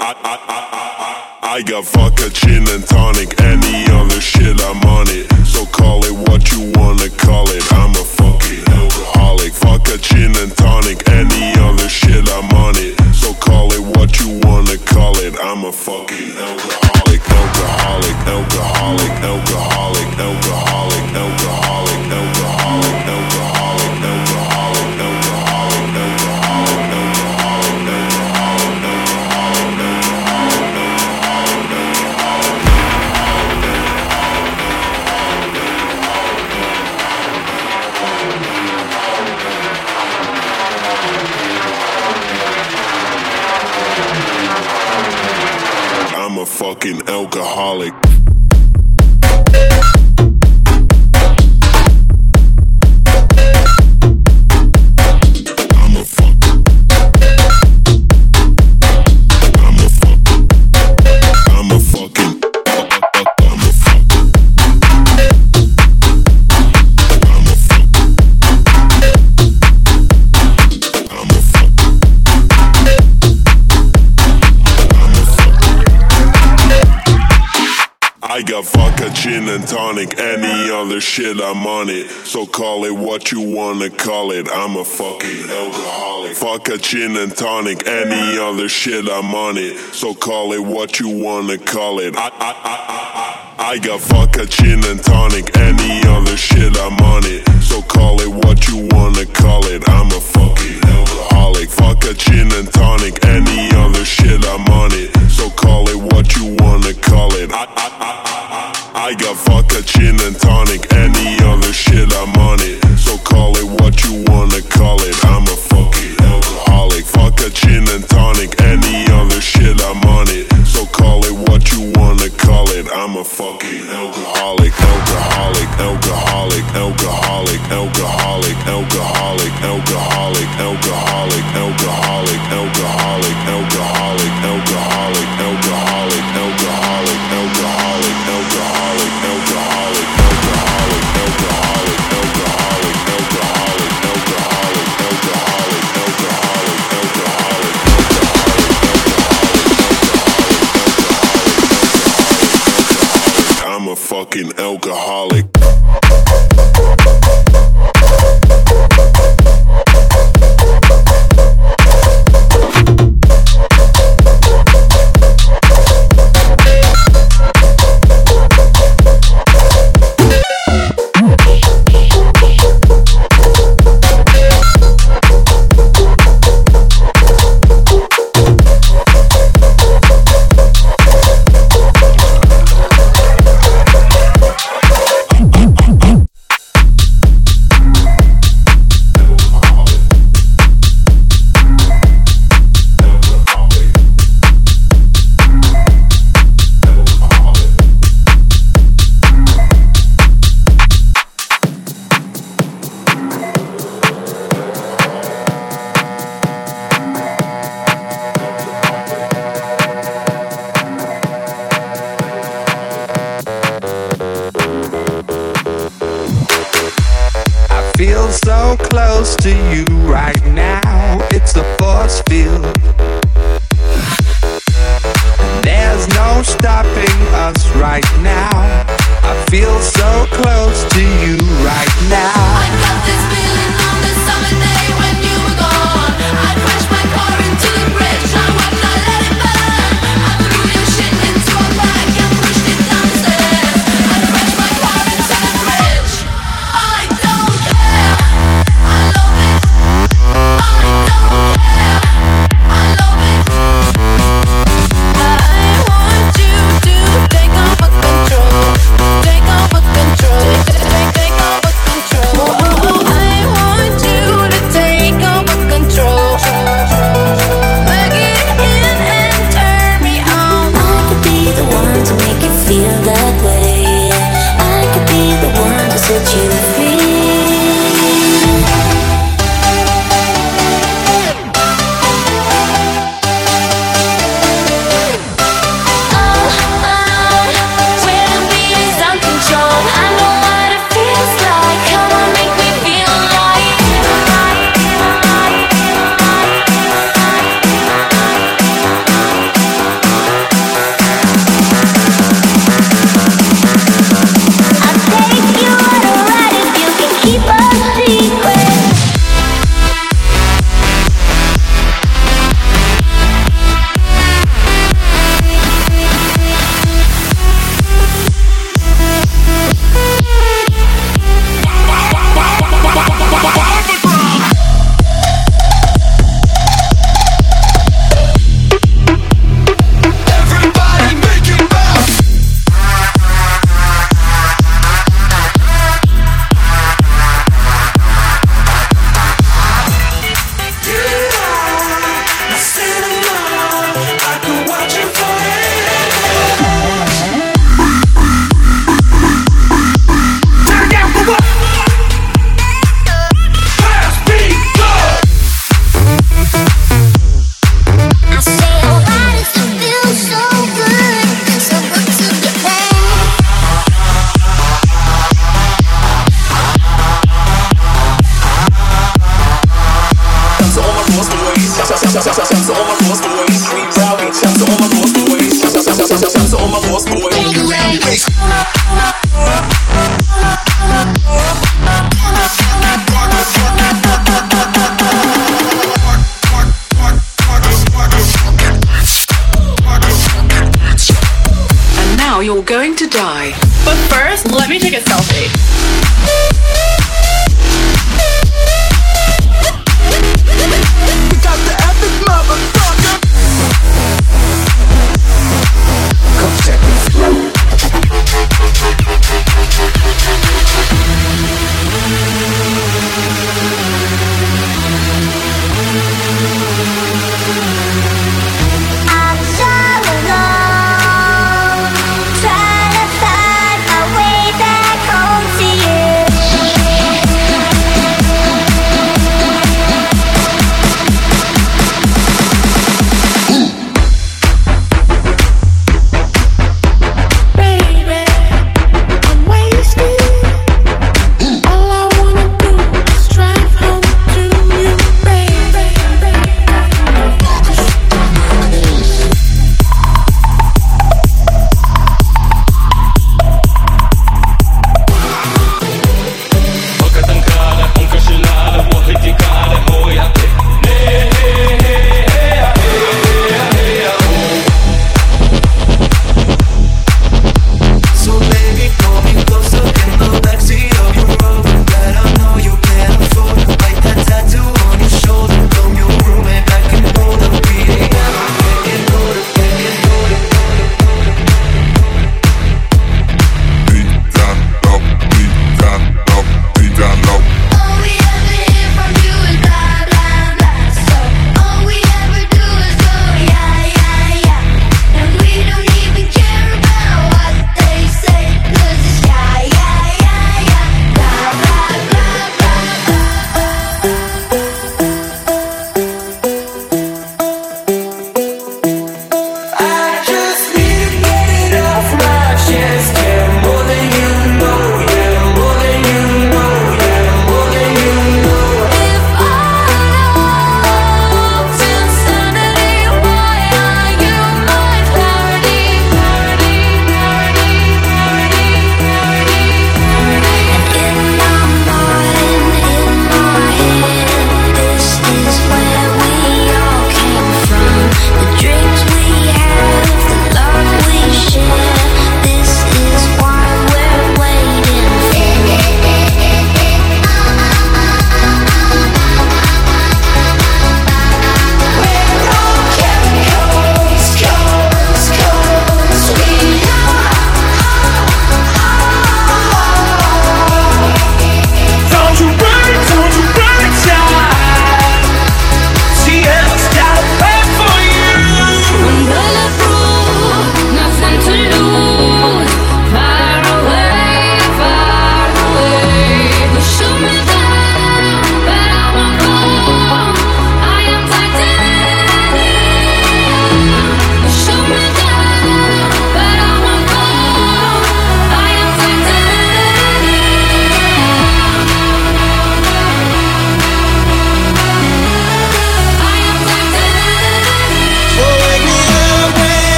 I, I, I, I, I, got vodka, gin and tonic, any other shit, I'm on it. So call it what you wanna call it. I'm a fucking alcoholic. Vodka, gin and tonic, any other shit, I'm on it. So call it what you wanna call it. I'm a fucking alcoholic, alcoholic. Gin and tonic, any other shit, I'm on it. So call it what you wanna call it. I'm a fucking alcoholic. Vodka, gin and tonic, any other shit, I'm on it. So call it what you wanna call it. I, I, I, I, I, got vodka, gin and tonic, any other shit, I'm on it. So call it what you wanna call it. I'm a fucking alcoholic. Vodka, gin and tonic, any other shit, I'm on it. So call it what you wanna call it. I, I, I, I, got vodka, gin and tonic, any other shit, I'm on it.